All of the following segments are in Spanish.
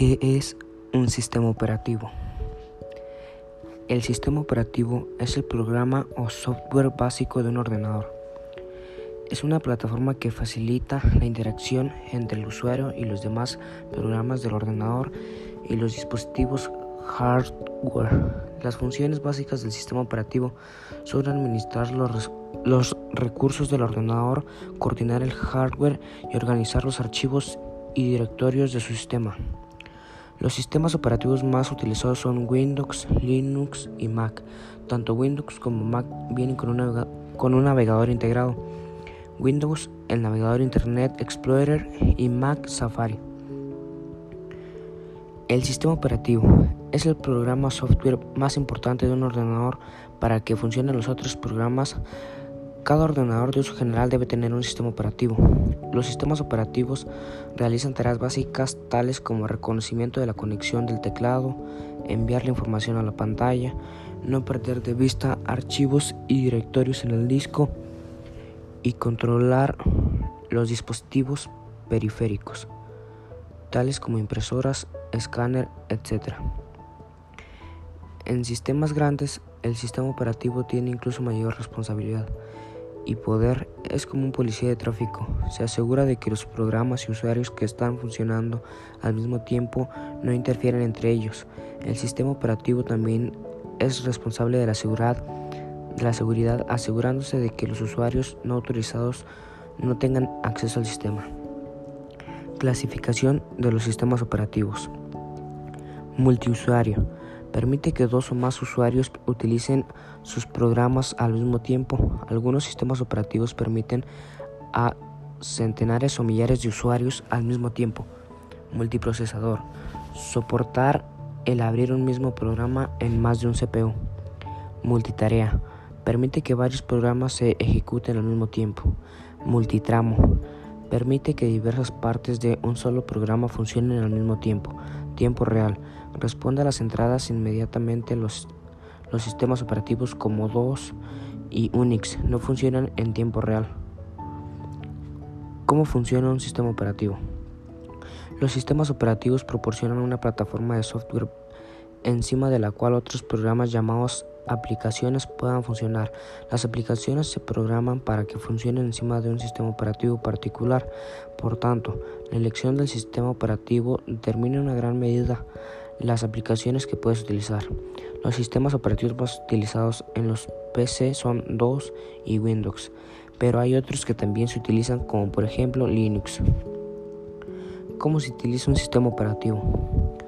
¿Qué es un sistema operativo? El sistema operativo es el programa o software básico de un ordenador. Es una plataforma que facilita la interacción entre el usuario y los demás programas del ordenador y los dispositivos hardware. Las funciones básicas del sistema operativo son administrar los, los recursos del ordenador, coordinar el hardware y organizar los archivos y directorios de su sistema. Los sistemas operativos más utilizados son Windows, Linux y Mac. Tanto Windows como Mac vienen con, un navegador integrado. Windows, el navegador Internet Explorer y Mac Safari. El sistema operativo es el programa software más importante de un ordenador para que funcionen los otros programas cada ordenador de uso general debe tener un sistema operativo. Los sistemas operativos realizan tareas básicas tales como reconocimiento de la conexión del teclado, enviar la información a la pantalla, no perder de vista archivos y directorios en el disco y controlar los dispositivos periféricos, tales como impresoras, escáner, etc. En sistemas grandes, el sistema operativo tiene incluso mayor responsabilidad y poder es como un policía de tráfico. Se asegura de que los programas y usuarios que están funcionando al mismo tiempo no interfieren entre ellos. El sistema operativo también es responsable de la seguridad, de la seguridad asegurándose de que los usuarios no autorizados no tengan acceso al sistema. Clasificación de los sistemas operativos. Multiusuario Permite que dos o más usuarios utilicen sus programas al mismo tiempo. Algunos sistemas operativos permiten a centenares o millares de usuarios al mismo tiempo. Multiprocesador. Soportar el abrir un mismo programa en más de un CPU. Multitarea. Permite que varios programas se ejecuten al mismo tiempo. Multitramo. Permite que diversas partes de un solo programa funcionen al mismo tiempo. Tiempo real responde a las entradas inmediatamente los, los sistemas operativos como DOS y Unix no funcionan en tiempo real. ¿Cómo funciona un sistema operativo? Los sistemas operativos proporcionan una plataforma de software encima de la cual otros programas llamados aplicaciones puedan funcionar. Las aplicaciones se programan para que funcionen encima de un sistema operativo particular. Por tanto, la elección del sistema operativo determina en una gran medida las aplicaciones que puedes utilizar. Los sistemas operativos más utilizados en los PC son DOS y Windows, pero hay otros que también se utilizan como por ejemplo Linux. ¿Cómo se utiliza un sistema operativo?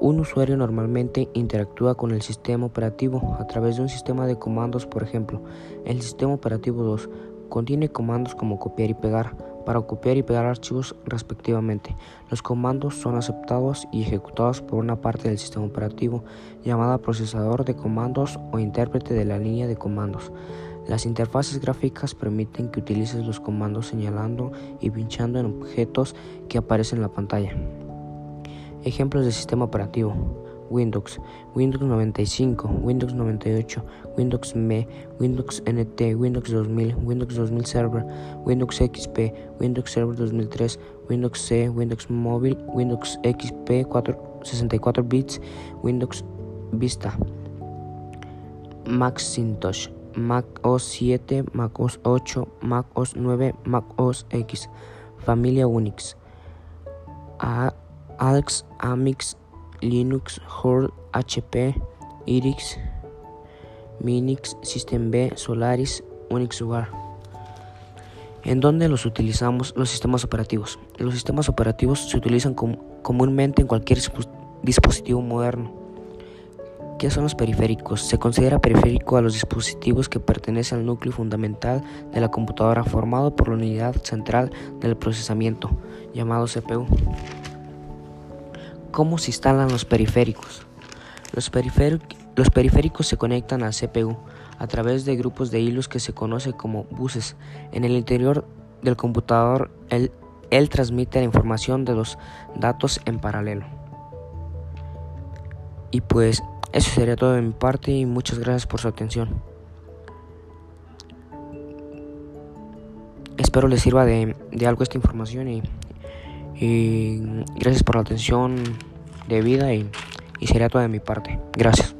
Un usuario normalmente interactúa con el sistema operativo a través de un sistema de comandos, por ejemplo, el sistema operativo 2 contiene comandos como copiar y pegar, para copiar y pegar archivos respectivamente. Los comandos son aceptados y ejecutados por una parte del sistema operativo llamada procesador de comandos o intérprete de la línea de comandos. Las interfaces gráficas permiten que utilices los comandos señalando y pinchando en objetos que aparecen en la pantalla. Ejemplos de sistema operativo. Windows, Windows 95, Windows 98, Windows ME, Windows NT, Windows 2000, Windows 2000 Server, Windows XP, Windows Server 2003, Windows C, Windows Mobile, Windows XP 64 bits, Windows Vista, Macintosh, Mac OS 7, Mac OS 8, Mac OS 9, Mac OS X, Familia Unix, ALX, Amix, Linux, Horde, HP, Irix, Minix, System B, Solaris, Unix UAR. ¿En dónde los utilizamos los sistemas operativos? Los sistemas operativos se utilizan comúnmente en cualquier dispositivo moderno. ¿Qué son los periféricos? Se considera periférico a los dispositivos que pertenecen al núcleo fundamental de la computadora formado por la unidad central del procesamiento, llamado CPU. ¿Cómo se instalan los periféricos? Los, periféricos se conectan al CPU a través de grupos de hilos que se conoce como buses. En el interior del computador, él, él transmite la información de los datos en paralelo. Y pues eso sería todo de mi parte y muchas gracias por su atención. Espero les sirva de, de algo esta información y y gracias por la atención. de vida y, y sería todo de mi parte. Gracias.